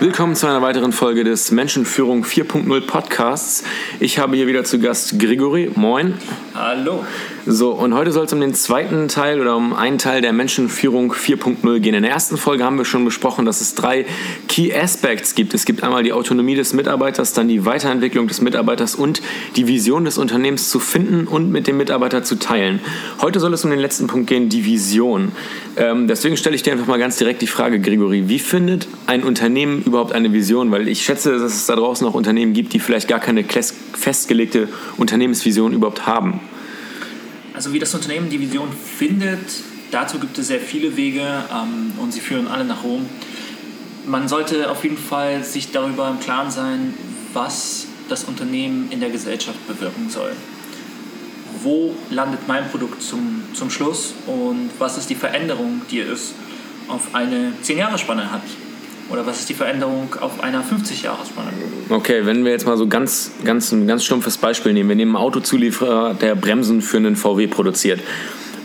Willkommen zu einer weiteren Folge des Menschenführung 4.0 Podcasts. Ich habe hier wieder zu Gast Grigori. Moin. Hallo. So, und heute soll es um den zweiten Teil oder um einen Teil der Menschenführung 4.0 gehen. In der ersten Folge haben wir schon besprochen, dass es drei Key Aspects gibt. Es gibt einmal die Autonomie des Mitarbeiters, dann die Weiterentwicklung des Mitarbeiters und die Vision des Unternehmens zu finden und mit dem Mitarbeiter zu teilen. Heute soll es um den letzten Punkt gehen, die Vision. Ähm, deswegen stelle ich dir einfach mal ganz direkt die Frage, Grigori, wie findet ein Unternehmen überhaupt eine Vision? Weil ich schätze, dass es da draußen auch Unternehmen gibt, die vielleicht gar keine festgelegte Unternehmensvision überhaupt haben. Also wie das Unternehmen die Vision findet, dazu gibt es sehr viele Wege ähm, und sie führen alle nach Rom. Man sollte auf jeden Fall sich darüber im Klaren sein, was das Unternehmen in der Gesellschaft bewirken soll. Wo landet mein Produkt zum, zum Schluss und was ist die Veränderung, die es auf eine 10-Jahre-Spanne hat? Oder was ist die Veränderung auf einer 50-Jahres-Spanne? Okay, wenn wir jetzt mal so ganz, ganz, ein ganz stumpfes Beispiel nehmen. Wir nehmen einen Autozulieferer, der Bremsen für einen VW produziert.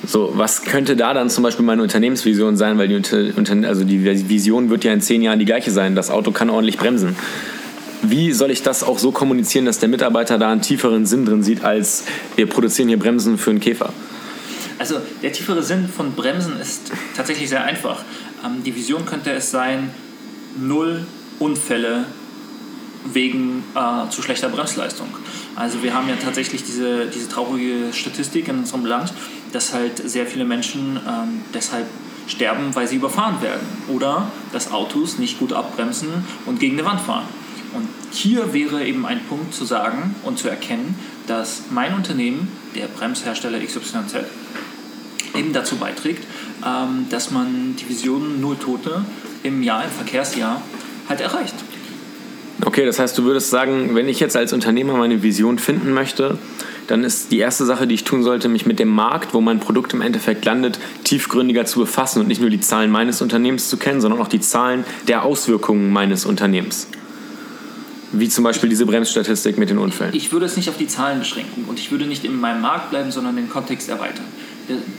So, was könnte da dann zum Beispiel meine Unternehmensvision sein? Weil die, also die Vision wird ja in zehn Jahren die gleiche sein. Das Auto kann ordentlich bremsen. Wie soll ich das auch so kommunizieren, dass der Mitarbeiter da einen tieferen Sinn drin sieht, als wir produzieren hier Bremsen für einen Käfer? Also der tiefere Sinn von Bremsen ist tatsächlich sehr einfach. Ähm, die Vision könnte es sein, null Unfälle wegen äh, zu schlechter Bremsleistung. Also wir haben ja tatsächlich diese, diese traurige Statistik in unserem Land, dass halt sehr viele Menschen ähm, deshalb sterben, weil sie überfahren werden oder dass Autos nicht gut abbremsen und gegen eine Wand fahren. Und hier wäre eben ein Punkt zu sagen und zu erkennen, dass mein Unternehmen, der Bremshersteller XYZ, eben dazu beiträgt, ähm, dass man die Vision Null Tote im Jahr, im Verkehrsjahr, halt erreicht. Okay, das heißt, du würdest sagen, wenn ich jetzt als Unternehmer meine Vision finden möchte, dann ist die erste Sache, die ich tun sollte, mich mit dem Markt, wo mein Produkt im Endeffekt landet, tiefgründiger zu befassen und nicht nur die Zahlen meines Unternehmens zu kennen, sondern auch die Zahlen der Auswirkungen meines Unternehmens. Wie zum Beispiel diese Bremsstatistik mit den Unfällen. Ich würde es nicht auf die Zahlen beschränken und ich würde nicht in meinem Markt bleiben, sondern den Kontext erweitern.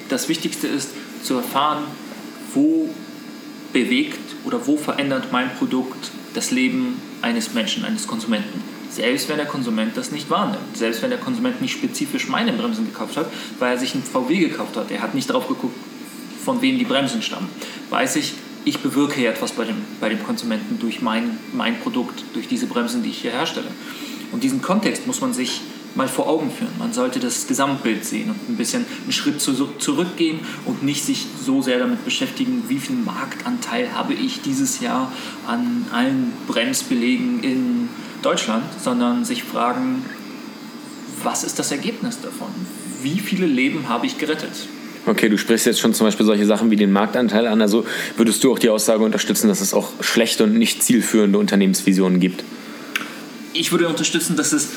Das Wichtigste ist zu erfahren, wo bewegt oder wo verändert mein Produkt das Leben eines Menschen, eines Konsumenten. Selbst wenn der Konsument das nicht wahrnimmt, selbst wenn der Konsument nicht spezifisch meine Bremsen gekauft hat, weil er sich einen VW gekauft hat, er hat nicht darauf geguckt, von wem die Bremsen stammen, weiß ich, ich bewirke hier etwas bei dem, bei dem Konsumenten durch mein, mein Produkt, durch diese Bremsen, die ich hier herstelle. Und diesen Kontext muss man sich mal vor Augen führen. Man sollte das Gesamtbild sehen und ein bisschen einen Schritt zurückgehen und nicht sich so sehr damit beschäftigen, wie viel Marktanteil habe ich dieses Jahr an allen Bremsbelegen in Deutschland, sondern sich fragen, was ist das Ergebnis davon? Wie viele Leben habe ich gerettet? Okay, du sprichst jetzt schon zum Beispiel solche Sachen wie den Marktanteil an. Also würdest du auch die Aussage unterstützen, dass es auch schlechte und nicht zielführende Unternehmensvisionen gibt? Ich würde unterstützen, dass es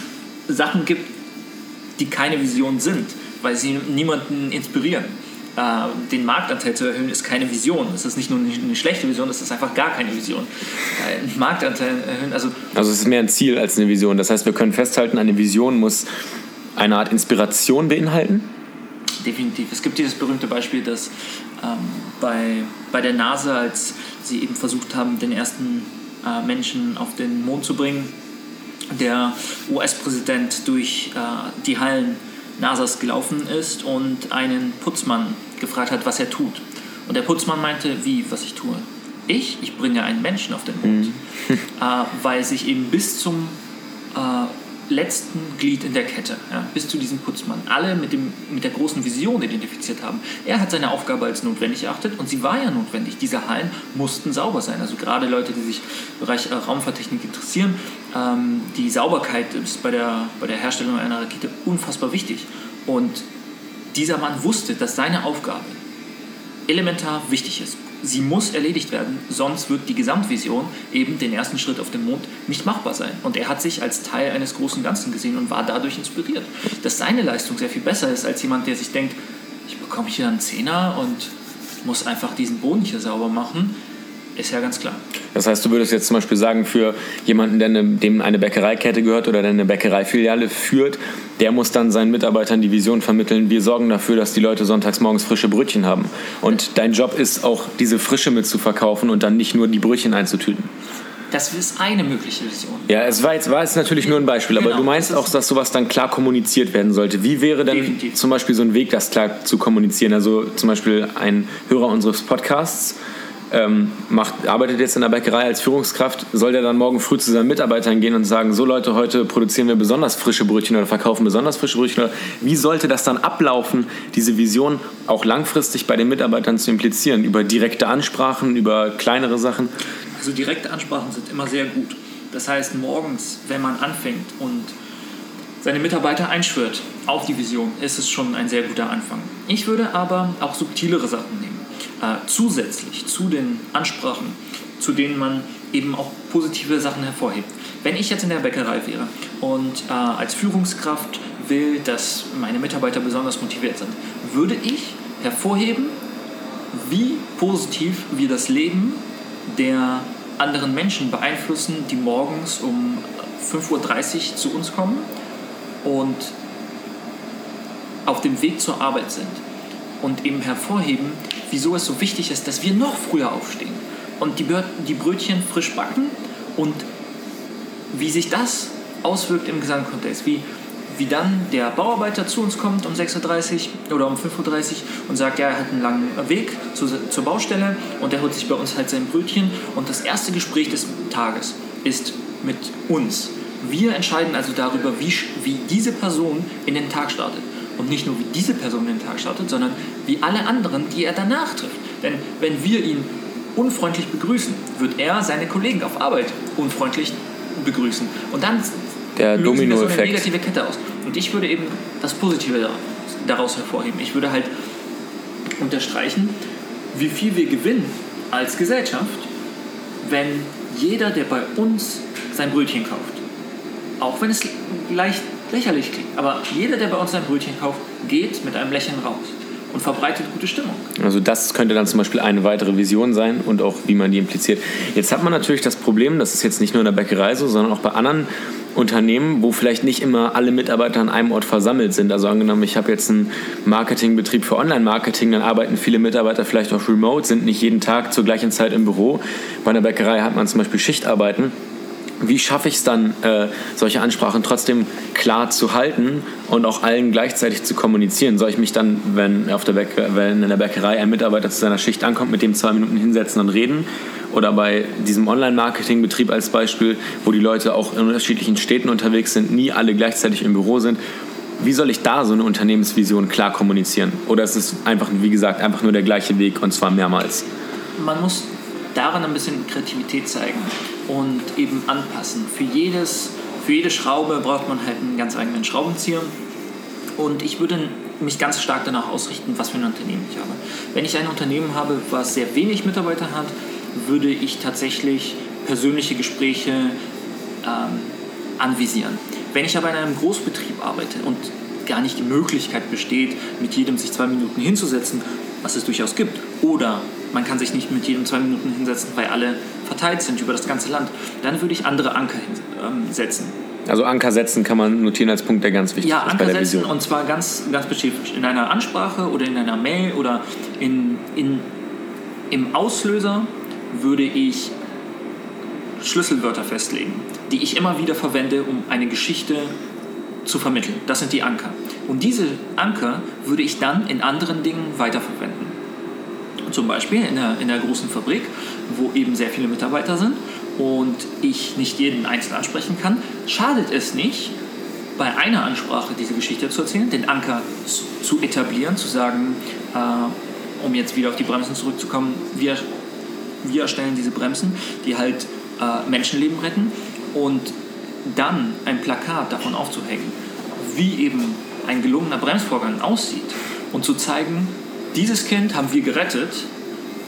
Sachen gibt, die keine Vision sind, weil sie niemanden inspirieren. Äh, den Marktanteil zu erhöhen ist keine Vision. Das ist nicht nur eine schlechte Vision, das ist einfach gar keine Vision. Äh, Marktanteil erhöhen, also. Also es ist mehr ein Ziel als eine Vision. Das heißt, wir können festhalten, eine Vision muss eine Art Inspiration beinhalten. Definitiv. Es gibt dieses berühmte Beispiel, dass ähm, bei, bei der NASA, als sie eben versucht haben, den ersten äh, Menschen auf den Mond zu bringen, der US-Präsident durch äh, die Hallen NASAs gelaufen ist und einen Putzmann gefragt hat, was er tut. Und der Putzmann meinte, wie, was ich tue? Ich? Ich bringe einen Menschen auf den Mond. Mhm. äh, weil sich eben bis zum äh, letzten Glied in der Kette, ja, bis zu diesem Putzmann, alle mit, dem, mit der großen Vision identifiziert haben. Er hat seine Aufgabe als notwendig erachtet und sie war ja notwendig. Diese Hallen mussten sauber sein. Also gerade Leute, die sich im Bereich äh, Raumfahrttechnik interessieren, ähm, die Sauberkeit ist bei der, bei der Herstellung einer Rakete unfassbar wichtig. Und dieser Mann wusste, dass seine Aufgabe elementar wichtig ist sie muss erledigt werden, sonst wird die Gesamtvision, eben den ersten Schritt auf dem Mond, nicht machbar sein. Und er hat sich als Teil eines großen Ganzen gesehen und war dadurch inspiriert. Dass seine Leistung sehr viel besser ist als jemand, der sich denkt, ich bekomme hier einen Zehner und muss einfach diesen Boden hier sauber machen, ist ja ganz klar. Das heißt, du würdest jetzt zum Beispiel sagen, für jemanden, der eine, dem eine Bäckereikette gehört oder der eine Bäckereifiliale führt, der muss dann seinen Mitarbeitern die Vision vermitteln, wir sorgen dafür, dass die Leute sonntags morgens frische Brötchen haben. Und dein Job ist auch, diese Frische mitzuverkaufen und dann nicht nur die Brötchen einzutüten. Das ist eine mögliche Vision. Ja, es war jetzt, war jetzt natürlich nur ein Beispiel, aber Genau, du meinst das auch, dass sowas dann klar kommuniziert werden sollte. Wie wäre denn Definitiv. zum Beispiel so ein Weg, das klar zu kommunizieren? Also zum Beispiel ein Hörer unseres Podcasts ähm, macht, arbeitet jetzt in der Bäckerei als Führungskraft, soll der dann morgen früh zu seinen Mitarbeitern gehen und sagen, so Leute, heute produzieren wir besonders frische Brötchen oder verkaufen besonders frische Brötchen? Oder wie sollte das dann ablaufen, diese Vision auch langfristig bei den Mitarbeitern zu implizieren? Über direkte Ansprachen, über kleinere Sachen? Also direkte Ansprachen sind immer sehr gut. Das heißt, morgens, wenn man anfängt und seine Mitarbeiter einschwört auf die Vision, ist es schon ein sehr guter Anfang. Ich würde aber auch subtilere Sachen nehmen. Äh, zusätzlich zu den Ansprachen, zu denen man eben auch positive Sachen hervorhebt. Wenn ich jetzt in der Bäckerei wäre und äh, als Führungskraft will, dass meine Mitarbeiter besonders motiviert sind, würde ich hervorheben, wie positiv wir das Leben der anderen Menschen beeinflussen, die morgens um 5.30 Uhr zu uns kommen und auf dem Weg zur Arbeit sind. Und eben hervorheben, wieso es so wichtig ist, dass wir noch früher aufstehen und die, die Brötchen frisch backen und wie sich das auswirkt im Gesamtkontext. Wie, wie dann der Bauarbeiter zu uns kommt um 6.30 Uhr oder um 5.30 Uhr und sagt, ja, er hat einen langen Weg zu, zur Baustelle und er holt sich bei uns halt sein Brötchen. Und das erste Gespräch des Tages ist mit uns. Wir entscheiden also darüber, wie, wie diese Person in den Tag startet. Und nicht nur wie diese Person in den Tag startet, sondern wie alle anderen, die er danach trifft. Denn wenn wir ihn unfreundlich begrüßen, wird er seine Kollegen auf Arbeit unfreundlich begrüßen. Und dann Der lösen wir so eine negative Kette aus. Und ich würde eben das Positive da- daraus hervorheben. Ich würde halt unterstreichen, wie viel wir gewinnen als Gesellschaft, wenn jeder, der bei uns sein Brötchen kauft, auch wenn es leicht lächerlich klingt, aber jeder, der bei uns sein Brötchen kauft, geht mit einem Lächeln raus und verbreitet gute Stimmung. Also das könnte dann zum Beispiel eine weitere Vision sein und auch wie man die impliziert. Jetzt hat man natürlich das Problem, das ist jetzt nicht nur in der Bäckerei so, sondern auch bei anderen Unternehmen, wo vielleicht nicht immer alle Mitarbeiter an einem Ort versammelt sind. Also angenommen, ich habe jetzt einen Marketingbetrieb für Online-Marketing, dann arbeiten viele Mitarbeiter vielleicht auch remote, sind nicht jeden Tag zur gleichen Zeit im Büro. Bei einer Bäckerei hat man zum Beispiel Schichtarbeiten. Wie schaffe ich es dann, äh, solche Ansprachen trotzdem klar zu halten und auch allen gleichzeitig zu kommunizieren? Soll ich mich dann, wenn, auf der Bäcker, wenn in der Bäckerei ein Mitarbeiter zu seiner Schicht ankommt, mit dem zwei Minuten hinsetzen und reden? Oder bei diesem Online-Marketing-Betrieb als Beispiel, wo die Leute auch in unterschiedlichen Städten unterwegs sind, nie alle gleichzeitig im Büro sind. Wie soll ich da so eine Unternehmensvision klar kommunizieren? Oder ist es einfach, wie gesagt, einfach nur der gleiche Weg und zwar mehrmals? man muss daran ein bisschen Kreativität zeigen und eben anpassen. Für, jedes, für jede Schraube braucht man halt einen ganz eigenen Schraubenzieher. Und ich würde mich ganz stark danach ausrichten, was für ein Unternehmen ich habe. Wenn ich ein Unternehmen habe, was sehr wenig Mitarbeiter hat, würde ich tatsächlich persönliche Gespräche ähm, anvisieren. Wenn ich aber in einem Großbetrieb arbeite und gar nicht die Möglichkeit besteht, mit jedem sich zwei Minuten hinzusetzen, was es durchaus gibt, oder man kann sich nicht mit jedem zwei Minuten hinsetzen, weil alle verteilt sind über das ganze Land, dann würde ich andere Anker hinsetzen. Also Anker setzen kann man notieren als Punkt, der ganz wichtig Ja, ist bei Anker der setzen Vision. und zwar ganz, ganz spezifisch. In einer Ansprache oder in einer Mail oder in, in, im Auslöser würde ich Schlüsselwörter festlegen, die ich immer wieder verwende, um eine Geschichte zu vermitteln. Das sind die Anker. Und diese Anker würde ich dann in anderen Dingen weiterverwenden. Zum Beispiel in der, in der großen Fabrik, wo eben sehr viele Mitarbeiter sind und ich nicht jeden einzeln ansprechen kann, schadet es nicht, bei einer Ansprache diese Geschichte zu erzählen, den Anker zu- etablieren, zu sagen, äh, um jetzt wieder auf die Bremsen zurückzukommen, wir, wir erstellen diese Bremsen, die halt äh, Menschenleben retten und dann ein Plakat davon aufzuhängen, wie eben ein gelungener Bremsvorgang aussieht und zu zeigen, dieses Kind haben wir gerettet,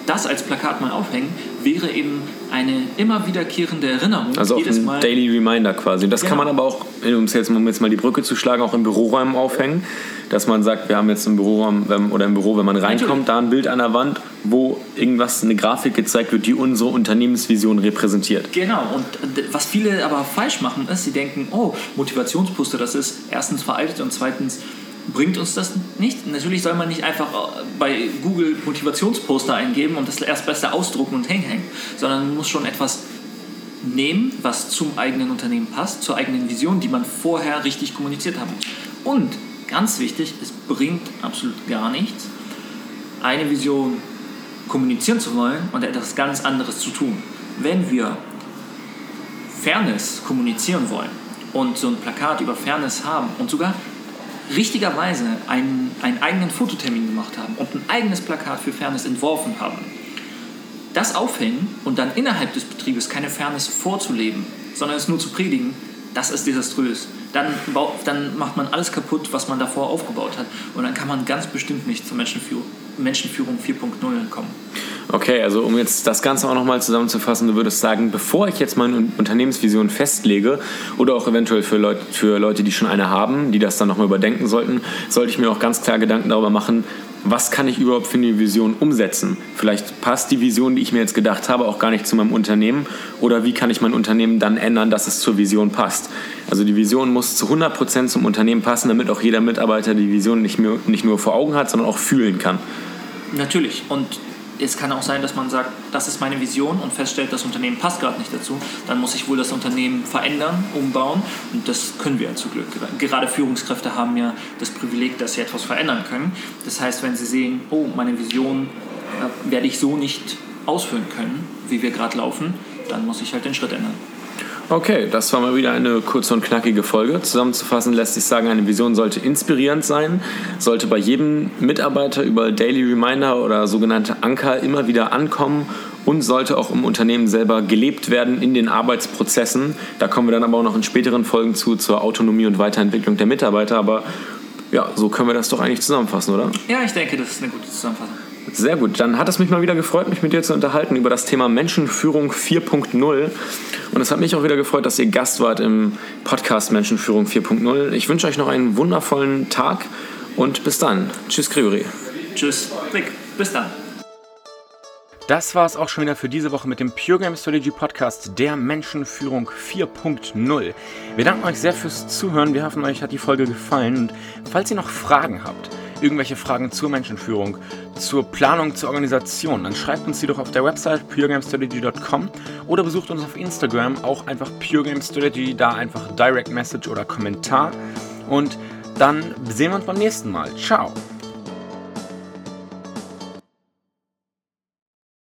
das als Plakat mal aufhängen, wäre eben eine immer wiederkehrende Erinnerung. Also auch ein Mal. Daily Reminder quasi. Das kann Genau. man aber auch, um jetzt, um jetzt mal die Brücke zu schlagen, auch in Büroräumen aufhängen. Dass man sagt, wir haben jetzt im Büroraum oder im Büro, wenn man reinkommt, Natürlich. da ein Bild an der Wand, wo irgendwas, eine Grafik gezeigt wird, die unsere Unternehmensvision repräsentiert. Genau, und was viele aber falsch machen, ist, sie denken, oh, Motivationsposter, das ist erstens veraltet und zweitens bringt uns das nicht. Natürlich soll man nicht einfach äh, bei Google Motivationsposter eingeben und das erstbeste ausdrucken und hinhängen, sondern man muss schon etwas nehmen, was zum eigenen Unternehmen passt, zur eigenen Vision, die man vorher richtig kommuniziert muss. Und ganz wichtig, es bringt absolut gar nichts, eine Vision kommunizieren zu wollen und etwas ganz anderes zu tun. Wenn wir Fairness kommunizieren wollen und so ein Plakat über Fairness haben und sogar richtigerweise einen, einen eigenen Fototermin gemacht haben und ein eigenes Plakat für Fairness entworfen haben, das aufhängen und dann innerhalb des Betriebes keine Fairness vorzuleben, sondern es nur zu predigen, das ist desaströs. Dann, dann macht man alles kaputt, was man davor aufgebaut hat. Und dann kann man ganz bestimmt nicht zur Menschenführung, Menschenführung 4.0 kommen. Okay, also um jetzt das Ganze auch nochmal zusammenzufassen, du würdest sagen, bevor ich jetzt meine Unternehmensvision festlege oder auch eventuell für Leute, für Leute, die schon eine haben, die das dann nochmal überdenken sollten, sollte ich mir auch ganz klar Gedanken darüber machen, was kann ich überhaupt für eine Vision umsetzen? Vielleicht passt die Vision, die ich mir jetzt gedacht habe, auch gar nicht zu meinem Unternehmen oder wie kann ich mein Unternehmen dann ändern, dass es zur Vision passt? Also die Vision muss zu 100% zum Unternehmen passen, damit auch jeder Mitarbeiter die Vision nicht, mehr, nicht nur vor Augen hat, sondern auch fühlen kann. Natürlich und es kann auch sein, dass man sagt, das ist meine Vision und feststellt, das Unternehmen passt gerade nicht dazu. Dann muss ich wohl das Unternehmen verändern, umbauen und das können wir ja zum Glück. Gerade Führungskräfte haben ja das Privileg, dass sie etwas verändern können. Das heißt, wenn sie sehen, oh, meine Vision äh, werde ich so nicht ausführen können, wie wir gerade laufen, dann muss ich halt den Schritt ändern. Okay, das war mal wieder eine kurze und knackige Folge. Zusammenzufassen lässt sich sagen, eine Vision sollte inspirierend sein, sollte bei jedem Mitarbeiter über Daily Reminder oder sogenannte Anker immer wieder ankommen und sollte auch im Unternehmen selber gelebt werden in den Arbeitsprozessen. Da kommen wir dann aber auch noch in späteren Folgen zu, zur Autonomie und Weiterentwicklung der Mitarbeiter. Aber ja, so können wir das doch eigentlich zusammenfassen, oder? Ja, ich denke, das ist eine gute Zusammenfassung. Sehr gut, dann hat es mich mal wieder gefreut, mich mit dir zu unterhalten über das Thema Menschenführung 4.0. Und es hat mich auch wieder gefreut, dass ihr Gast wart im Podcast Menschenführung 4.0. Ich wünsche euch noch einen wundervollen Tag und bis dann. Tschüss, Gregory. Tschüss, Rick. Bis dann. Das war es auch schon wieder für diese Woche mit dem Pure Game Strategy Podcast der Menschenführung 4.0. Wir danken euch sehr fürs Zuhören. Wir hoffen, euch hat die Folge gefallen. Und falls ihr noch Fragen habt, irgendwelche Fragen zur Menschenführung, zur Planung, zur Organisation, dann schreibt uns die doch auf der Website puregamestrategy.com oder besucht uns auf Instagram, auch einfach puregamestrategy, da einfach Direct Message oder Kommentar. Und dann sehen wir uns beim nächsten Mal. Ciao!